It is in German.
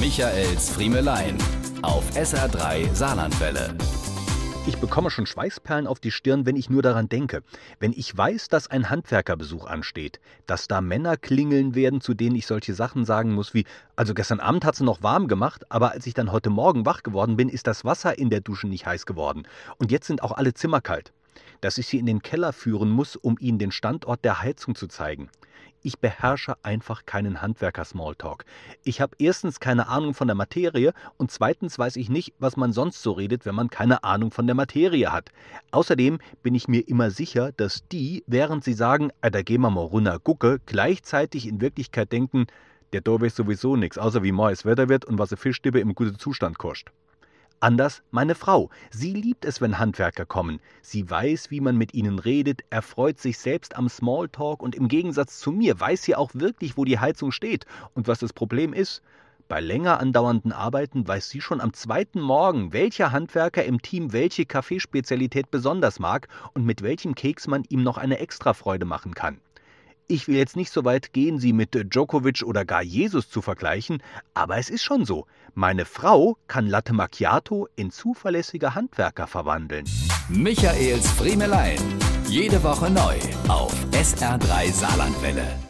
Michaels Friemelein auf SR3 Saarlandwelle. Ich bekomme schon Schweißperlen auf die Stirn, wenn ich nur daran denke. Wenn ich weiß, dass ein Handwerkerbesuch ansteht, dass da Männer klingeln werden, zu denen ich solche Sachen sagen muss wie, also gestern Abend hat es noch warm gemacht, aber als ich dann heute Morgen wach geworden bin, ist das Wasser in der Dusche nicht heiß geworden. Und jetzt sind auch alle Zimmer kalt. Dass ich sie in den Keller führen muss, um ihnen den Standort der Heizung zu zeigen. Ich beherrsche einfach keinen Handwerker-Smalltalk. Ich habe erstens keine Ahnung von der Materie und zweitens weiß ich nicht, was man sonst so redet, wenn man keine Ahnung von der Materie hat. Außerdem bin ich mir immer sicher, dass die, während sie sagen, ah, da gehen wir mal runter gucke, gleichzeitig in Wirklichkeit denken, der da weiß sowieso nichts, außer wie morgens Wetter wird und was eine Fischstippe im guten Zustand kostet. Anders meine Frau. Sie liebt es, wenn Handwerker kommen. Sie weiß, wie man mit ihnen redet, erfreut sich selbst am Smalltalk und im Gegensatz zu mir weiß sie auch wirklich, wo die Heizung steht und was das Problem ist. Bei länger andauernden Arbeiten weiß sie schon am zweiten Morgen, welcher Handwerker im Team welche Kaffeespezialität besonders mag und mit welchem Keks man ihm noch eine Extrafreude machen kann. Ich will jetzt nicht so weit gehen, sie mit Djokovic oder gar Jesus zu vergleichen, aber es ist schon so. Meine Frau kann Latte Macchiato in zuverlässige Handwerker verwandeln. Michaels Friemelein. Jede Woche neu auf SR3 Saarlandwelle.